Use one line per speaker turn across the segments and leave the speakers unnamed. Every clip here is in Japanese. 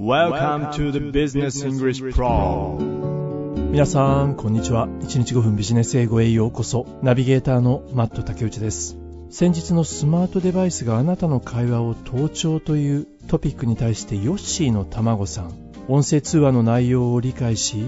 Welcome to the Business English Pro
皆さん、こんにちは。1日5分ビジネス英語へようこそ。ナビゲーターのマット竹内です。先日のスマートデバイスがあなたの会話を盗聴というトピックに対してヨッシーの卵さん、音声通話の内容を理解し、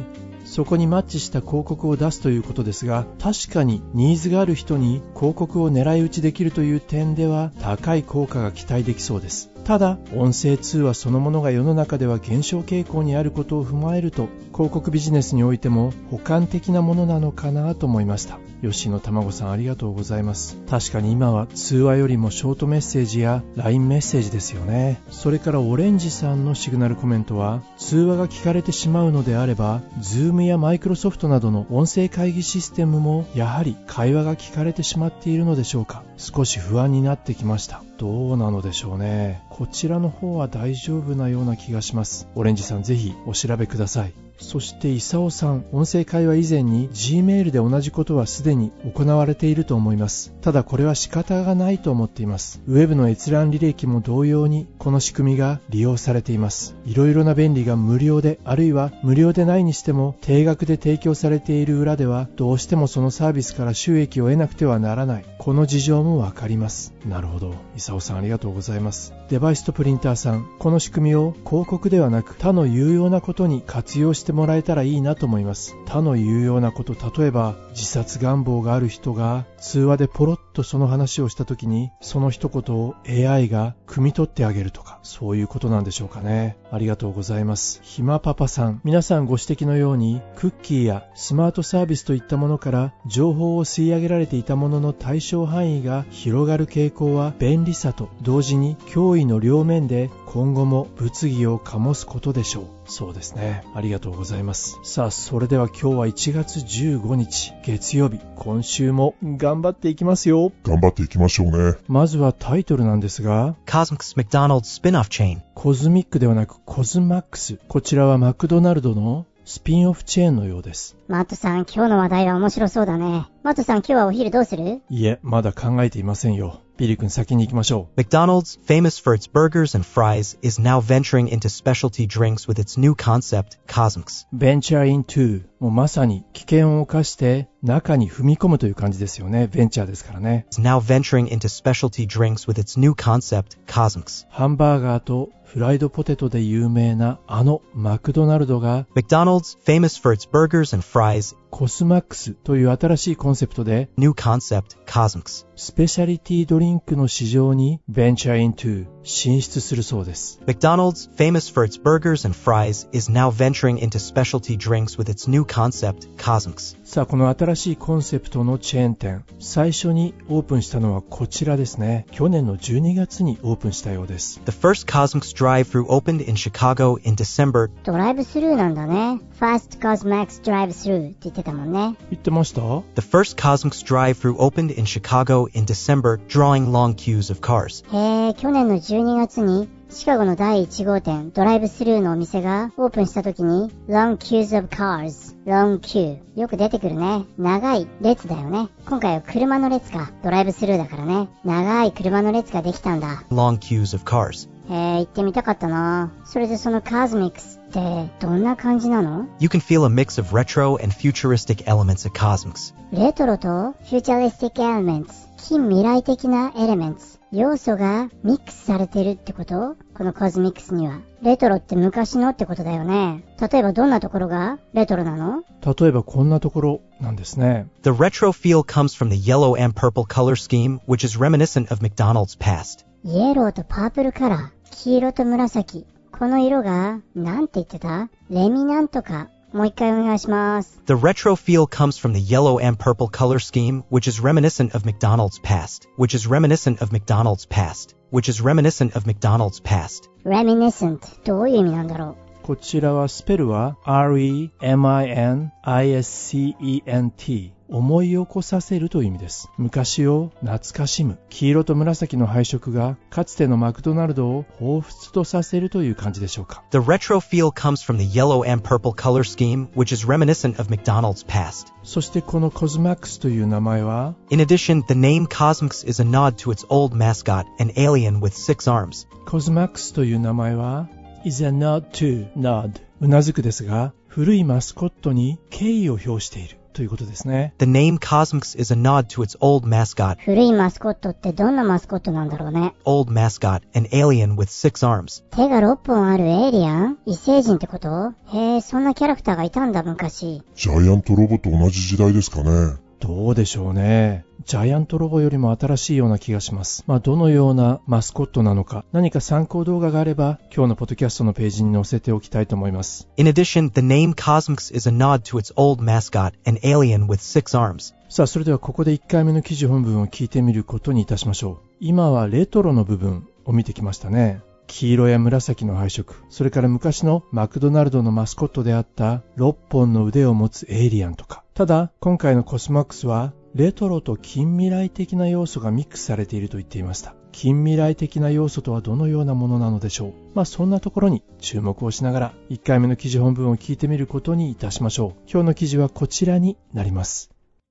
そこにマッチした広告を出すということですが、確かにニーズがある人に広告を狙い撃ちできるという点では高い効果が期待できそうです。ただ、音声通話そのものが世の中では減少傾向にあることを踏まえると、広告ビジネスにおいても補完的なものなのかなと思いました。吉野卵さんありがとうございます。確かに今は通話よりもショートメッセージや LINE メッセージですよね。それからオレンジさんのシグナルコメントは、通話が聞かれてしまうのであれば、Zoom や Microsoft などの音声会議システムもやはり会話が聞かれてしまっているのでしょうか。少し不安になってきました。どうなのでしょうね。こちらの方は大丈夫なような気がします。オレンジさんぜひお調べください。そして、イサオさん、音声会話以前に Gmail で同じことはすでに行われていると思います。ただこれは仕方がないと思っています。ウェブの閲覧履歴も同様に、この仕組みが利用されています。いろいろな便利が無料で、あるいは無料でないにしても、定額で提供されている裏では、どうしてもそのサービスから収益を得なくてはならない。この事情もわかります。なるほど。イサオさんありがとうございます。デバイスとプリンターさん、この仕組みを広告ではなく他の有用なことに活用してしてもらえたらいいなと思います。他の有用なこと、例えば自殺願望がある人が通話でポロッとその話をした時にその一言を AI が汲み取ってあげるとかそういうことなんでしょうかね。ありがとうございます。ひまパパさん、皆さんご指摘のようにクッキーやスマートサービスといったものから情報を吸い上げられていたものの対象範囲が広がる傾向は便利さと同時に脅威の両面で今後も物議を醸すことでしょう。そうですね。ありがとうございます。さあ、それでは今日は1月15日、月曜日、今週も頑張っていきますよ。
頑張っていきましょうね。
まずはタイトルなんですが、
Cosmic's McDonald's spin-off chain
コズミックではなくコズマックス。こちらはマクドナルドのスピンオフチェーンのようです。
マットさん、今日の話題は面白そうだね。マットさん、今日はお昼どうする？
いえ、まだ考えていませんよ。ビリ君先に行きましょ
う。McDonald's, famous for its burgers and fries, is now venturing into specialty drinks with its new concept, Cosmics.
Venture into もうまさに危険を冒して中に踏み込むという感じですよね。ベンチャーですからね。
Now venturing into specialty drinks with its new concept, Cosmics.
ハンバーガーとフライドポテトで有名なあのマクドナルドが
McDonald's, famous for its burgers and fries,
コスマックスという新しいコンセプトで
new concept, Cosmics.
スペシャリティドリンクの市場に venture into 進出するそうです。
McDonald's, famous for its burgers and fries, is now venturing into specialty drinks with its new concept, Cosmics.
さあ、この新しいコンセプトのチェーン店、最初にオープンしたのはこちらですね。去年の12月にオープンしたようです。
The first Cosmics drive-thru opened in Chicago in December.
ドライブスルーなんだね。Fast Cosmics drive-thru って言ってたもんね。
言ってました
The first Cosmics drive-thru opened in Chicago in December, drawing long queues of cars.
へえ、去年の12月にシカゴの第1号店、ドライブスルーのお店がオープンした時に、long queues of cars, long queue。よく出てくるね。長い列だよね。今回は車の列か。ドライブスルーだからね。長い車の列ができたんだ。
long queues of cars.
へえ、行ってみたかったな。それでそのカズミックスってどんな感じなの
？You can feel a mix of retro and futuristic elements at CosMc's.
レトロと futuristic elements。近未来的な elements。要素がミックスされてるってこと？この CosMc's には。レトロって昔のってことだよね。例えばどんなところが？レトロなの？
例えばこんなところなんですね。
The retro feel comes from the yellow and purple color scheme, which is reminiscent of McDonald's past.
yellow とパープルカラー。黄色と紫。この色が、なんて言ってたレミなんとか。もう一回お願いします。
The retro feel comes from the yellow and purple color scheme, which is reminiscent of McDonald's past, which is reminiscent of McDonald's past, which is reminiscent of McDonald's past.
reminiscent どういう意味なんだろう
こちらはスペルは R-E-M-I-N-I-S-C-E-N-T 思い起こさせるという意味です。昔を懐かしむ。黄色と紫の配色がかつてのマクドナルドを彷彿とさせるという感じでしょうか。
The retro feel comes from the yellow and purple color scheme, which is reminiscent of McDonald's past.
そしてこのコズマックスという名前は
In addition, the name Cosmics is a nod to its old mascot, an alien with six arms.
コズマックスという名前は is a nod to nod うなずくですが、古いマスコットに敬意を表しているということですね。
The name Cosmix is a nod to its old mascot,
古いマスコットってどんなマスコットなんだろうね。
old mascot, an alien with six arms.
手が6本あるエイリアン？異星人ってこと？へえ、そんなキャラクターがいたんだ昔。
ジャイアントロボと同じ時代ですかね。
どうでしょうね。ジャイアントロボよりも新しいような気がします。まあ、どのようなマスコットなのか、何か参考動画があれば、今日のポッドキャストのページに載せておきたいと思います。
In addition, the name Cosmix is a nod to its old mascot, an alien with six arms.
さあ、それではここで1回目の記事本文を聞いてみることにいたしましょう。今はレトロの部分を見てきましたね。黄色や紫の配色、それから昔のマクドナルドのマスコットであった6本の腕を持つエイリアンとか。ただ、今回のコスマックスは、レトロと近未来的な要素がミックスされていると言っていました。近未来的な要素とはどのようなものなのでしょう。まあそんなところに注目をしながら1回目の記事本文を聞いてみることにいたしましょう。今日の記事はこちらになります。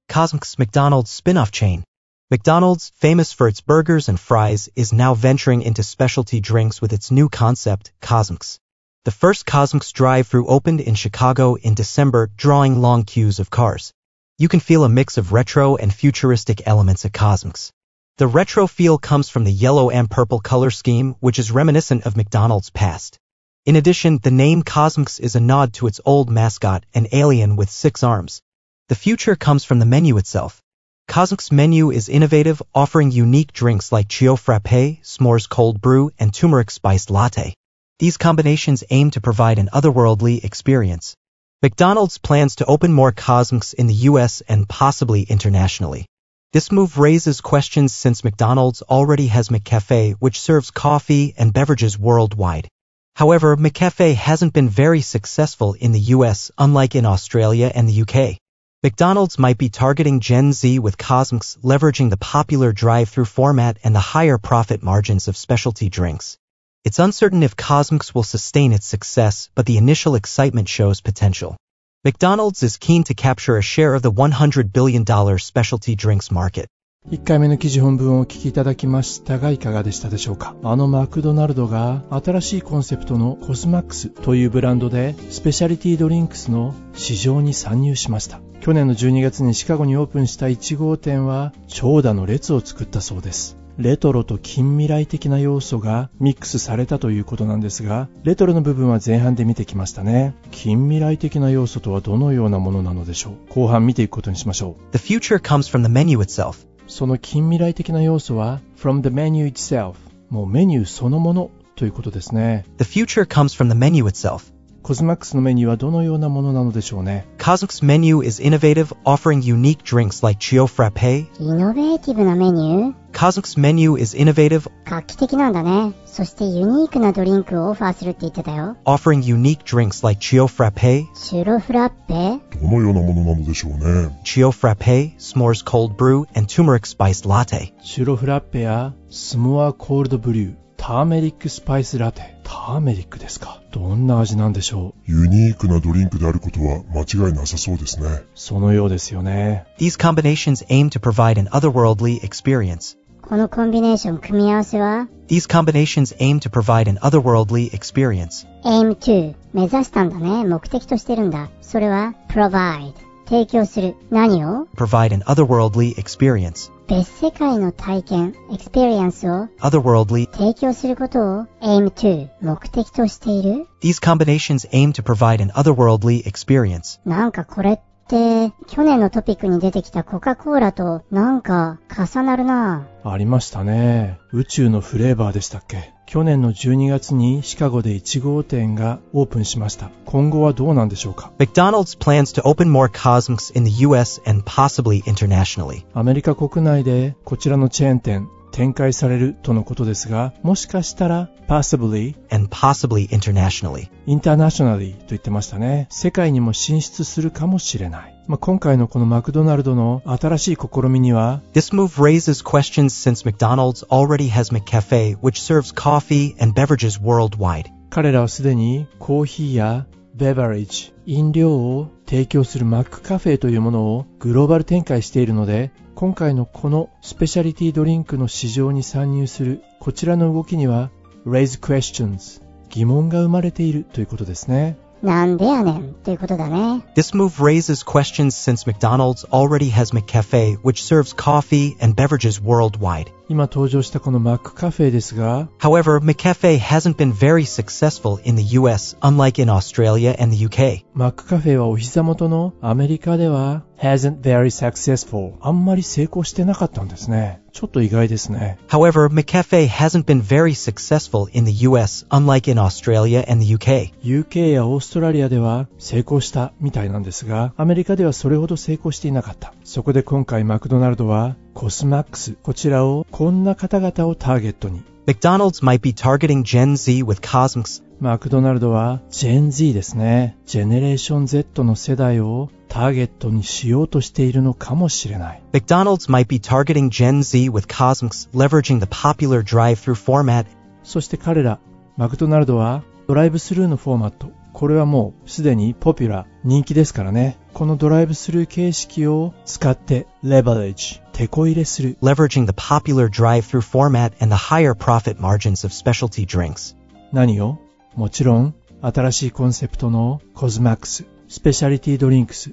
Cosmix McDonald's spin-off chain. McDonald's, famous for its burgers and fries, is now venturing into specialty drinks with its new concept, Cosmix. The first Cosmix drive-thru opened in Chicago in December, drawing long queues of cars. You can feel a mix of retro and futuristic elements at Cosmix. The retro feel comes from the yellow and purple color scheme, which is reminiscent of McDonald's past. In addition, the name Cosmix is a nod to its old mascot, an alien with six arms. The future comes from the menu itself. Cosmic's menu is innovative, offering unique drinks like Chio Frappe, S'mores Cold Brew, and Turmeric Spiced Latte. These combinations aim to provide an otherworldly experience. McDonald's plans to open more Cosmics in the US and possibly internationally. This move raises questions since McDonald's already has McCafe, which serves coffee and beverages worldwide. However, McCafe hasn't been very successful in the US, unlike in Australia and the UK. McDonald's might be targeting Gen Z with Cosmics, leveraging the popular drive-through format and the higher profit margins of specialty drinks. It's uncertain if Cosmics will sustain its success, but the initial excitement shows potential. McDonald's is keen to capture a share of the $100 billion specialty drinks market.
1回目の記事本文をお聞きいただきましたがいかがでしたでしょうかあのマクドナルドが新しいコンセプトのコスマックスというブランドでスペシャリティドリンクスの市場に参入しました 去年の12月にシカゴにオープンした1号店は長蛇の列を作ったそうですレトロと近未来的な要素がミックスされたということなんですが、レトロの部分は前半で見てきましたね。近未来的な要素とはどのようなものなのでしょう後半見ていくことにしましょう。
The future comes from the menu itself.
その近未来的な要素は from the menu itself もうメニューそのものということですね
The future comes from the menu itself.
コスマックスのメニューはどのようなものなのでしょうね
Cosmic's menu is innovative, offering unique drinks like Chio Frappe.
イノベーティブなメニュー
Cosmic's menu is innovative,
画期的なんだね。そしてユニークなドリンクをオファーするって言ってたよ。
offering unique drinks like Chio Frappe,
シュロフラッペ
どのようなものなのでしょうね。
Chio Frappe, S'mores Cold Brew, and Turmeric Spiced Latte.
シュロフラッペやスモアコールドブリュー ターメリックスパイスラテターメリックですかどんな味なんでしょう
ユニークなドリンクであることは間違いなさそうですね。
そのようですよね
These combinations aim to provide an otherworldly experience.
このコンビネーション組み合わせは
These combinations aim to provide an otherworldly experience.
aim to 目指したんだね。目的としてるんだ。それは provide 提供する。何を
Provide an otherworldly experience.
別世界の体験、experience を
Otherworldly.
提供することを aim to 目的としている
These combinations aim to provide an otherworldly experience.
なんかこれって、去年のトピックに出てきたコカ・コーラとなんか重なるな
ありましたね宇宙のフレーバーでしたっけ去年の12月にシカゴで1号店がオープンしました。今後はどうなんでしょうか
？In the US and
アメリカ国内でこちらのチェーン店、展開されるとのことですが、もしかしたら possibly
and possibly internationally.
internationally と言ってましたね。世界にも進出するかもしれない。まあ、今回のこのマクドナルドの新しい試みには
This move raises questions since McDonald's already has McCafe, which serves coffee and beverages worldwide.
彼らはすでにコーヒーやベバレッジ、飲料を提供するマックカフェというものをグローバル展開しているので、今回のこのスペシャリティドリンクの市場に参入するこちらの動きには raise questions 疑問が生まれているということですね。
なんでやねんっていうことだね。
This move raises questions since McDonald's already has McCafe, which serves coffee and beverages worldwide.
今登場したこのマックカフェですが、
However, McCafe hasn't been very successful in the US, unlike in Australia and the UK.
マックカフェはお膝元のアメリカでは hasn't very successful あんまり成功してなかったんですね。ちょっと意外ですね。
However, McCafe hasn't been very successful in the US, unlike in Australia and the UK.
UK やオーストラリアでは成功したみたいなんですが、アメリカではそれほど成功していなかった。そこで今回マクドナルドはコスマックス、こちらをこんな方々をターゲットに。
McDonald's might be targeting Gen Z with Cosmics,
マクドナルドは Gen Z ですね。ジェネレーション Z の世代をターゲットにしようとしているのかもしれない。
McDonald's might be targeting Gen Z with Cosmics, leveraging the popular drive-through format
そして彼ら、マクドナルドはドライブスルーのフォーマット。これはもうすでにポピュラー、人気ですからね。このドライブスルー形式を使ってレバレッジ、てこ入れする。
leveraging the popular drive-through format and the higher profit margins of specialty drinks.
何をもちろん、新しいコンセプトの CosMc's、 specialty drinks。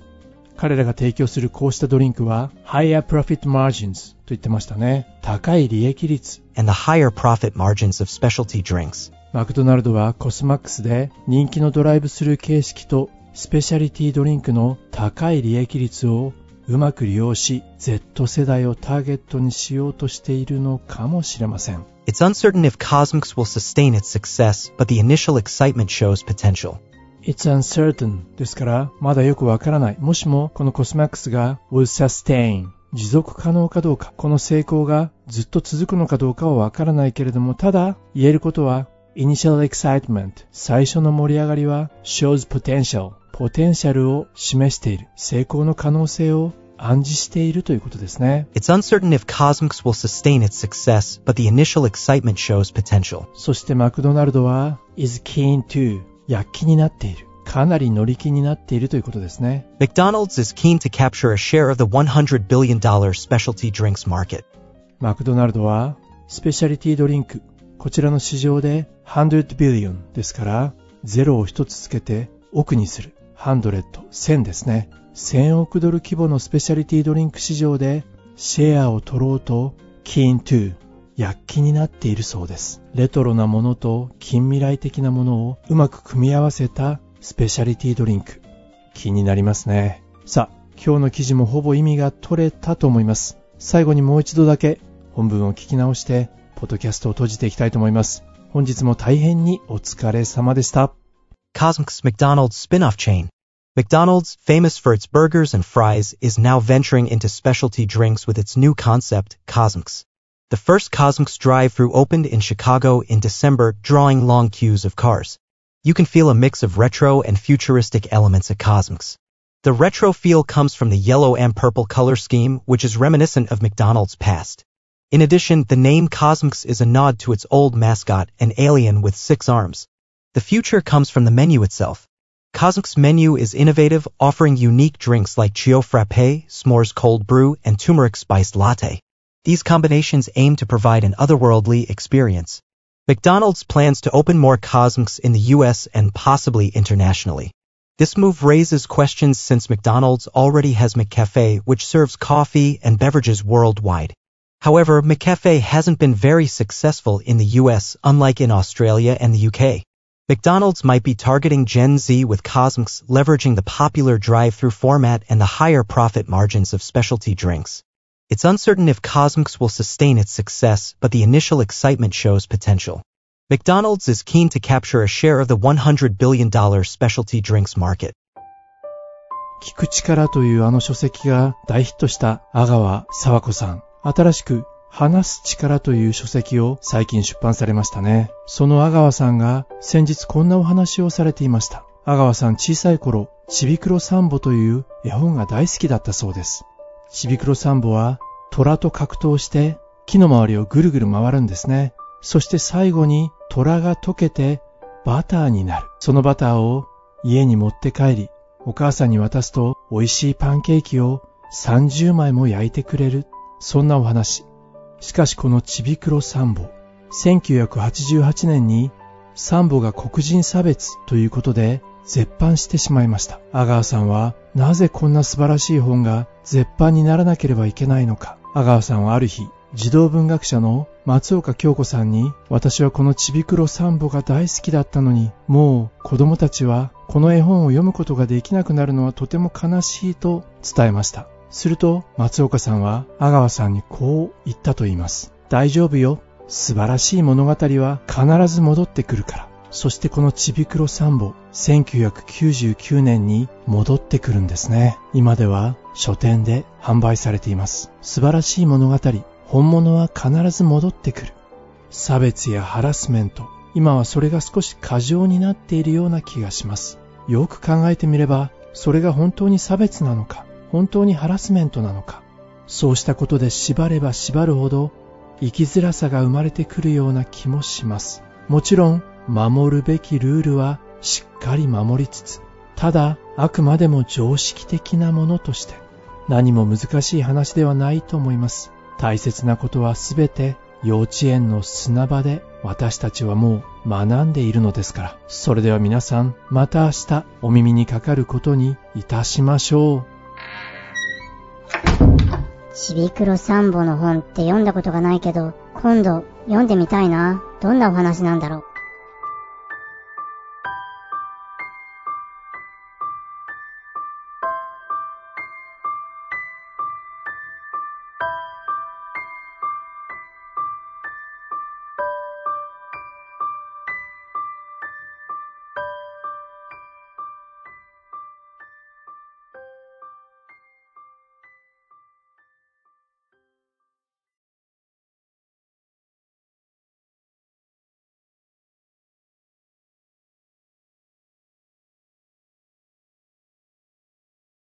彼らが提供するこうしたドリンクは、higher profit margins と言ってましたね。高い利益率。
and the higher profit margins of specialty drinks.
マクドナルドはコスマックスで人気のドライブスルー形式とスペシャリティドリンクの高い利益率をうまく利用し Z 世代をターゲットにしようとしているのかもしれません。
It's uncertain if Cosmics will sustain its success, but the initial excitement shows potential.
It's uncertain ですからまだよくわからない。もしもこのコスマックスが will sustain 持続可能かどうか、この成功がずっと続くのかどうかはわからないけれども、ただ言えることは Initial excitement 最初の盛り上がりは shows potential ポテンシャルを示している成功の可能性を暗示しているということですね
It's uncertain if Cosmics will sustain its success, but the initial excitement shows potential.
そしてマクドナルドは is keen to 躍起になっているかなり乗り気になっているということですね
McDonald's is keen to capture a share of the $100 billion specialty drinks market.
マクドナルドはスペシャリティドリンクこちらの市場で100 billion ですから0を一つつけて億にする。100 1000ですね。1000億ドル規模のスペシャリティドリンク市場でシェアを取ろうと keen to 躍起になっているそうです。レトロなものと近未来的なものをうまく組み合わせたスペシャリティドリンク。気になりますね。さあ今日の記事もほぼ意味が取れたと思います。最後にもう一度だけ本文を聞き直してポッドキャストを閉じていきたいと思います本日も大変にお疲れ様でした
Cosmics McDonald's spin-off chain. McDonald's, famous for its burgers and fries, is now venturing into specialty drinks with its new concept, Cosmics. The first Cosmics drive-through opened in Chicago in December, drawing long queues of cars. You can feel a mix of retro and futuristic elements at Cosmics. The retro feel comes from the yellow and purple color scheme, which is reminiscent of McDonald's past. In addition, the name Cosmics is a nod to its old mascot, an alien with six arms. The future comes from the menu itself. Cosmic's menu is innovative, offering unique drinks like Chio Frappe, S'mores Cold Brew, and Turmeric Spiced Latte. These combinations aim to provide an otherworldly experience. McDonald's plans to open more Cosmics in the US and possibly internationally. This move raises questions since McDonald's already has McCafe, which serves coffee and beverages worldwide. However, McCafe hasn't been very successful in the US, unlike in Australia and the UK. McDonald's might be targeting Gen Z with Cosmics, leveraging the popular drive-through format and the higher profit margins of specialty drinks. It's uncertain if Cosmics will sustain its success, but the initial excitement shows potential. McDonald's is keen to capture a share of the $100 billion specialty drinks market.
聞く力というあの書籍が大ヒットした阿川沢子さん。 新しく話す力という書籍を最近出版されましたね。その阿川さんが先日こんなお話をされていました。阿川さん小さい頃、ちびくろサンボという絵本が大好きだったそうです。ちびくろサンボは虎と格闘して木の周りをぐるぐる回るんですね。そして最後に虎が溶けてバターになる。そのバターを家に持って帰り、お母さんに渡すと美味しいパンケーキを30枚も焼いてくれる。そんなお話。しかしこのちびくろサンボ。1988年にサンボが黒人差別ということで絶版してしまいました。阿川さんはなぜこんな素晴らしい本が絶版にならなければいけないのか。阿川さんはある日、児童文学者の松岡京子さんに私はこのちびくろサンボが大好きだったのにもう子供たちはこの絵本を読むことができなくなるのはとても悲しいと伝えました。すると松岡さんは阿川さんにこう言ったと言います。大丈夫よ。素晴らしい物語は必ず戻ってくるから。そしてこのちびくろサンボ、1999年に戻ってくるんですね。今では書店で販売されています。素晴らしい物語、本物は必ず戻ってくる。差別やハラスメント、今はそれが少し過剰になっているような気がします。よく考えてみれば、それが本当に差別なのか、本当にハラスメントなのか？そうしたことで縛れば縛るほど生きづらさが生まれてくるような気もします。もちろん、守るべきルールはしっかり守りつつ、ただ、あくまでも常識的なものとして、何も難しい話ではないと思います。大切なことはすべて幼稚園の砂場で私たちはもう学んでいるのですから。それでは皆さん、また明日お耳にかかることにいたしましょう。
シビクロサンボの本って読んだことがないけど、今度読んでみたいな。どんなお話なんだろう。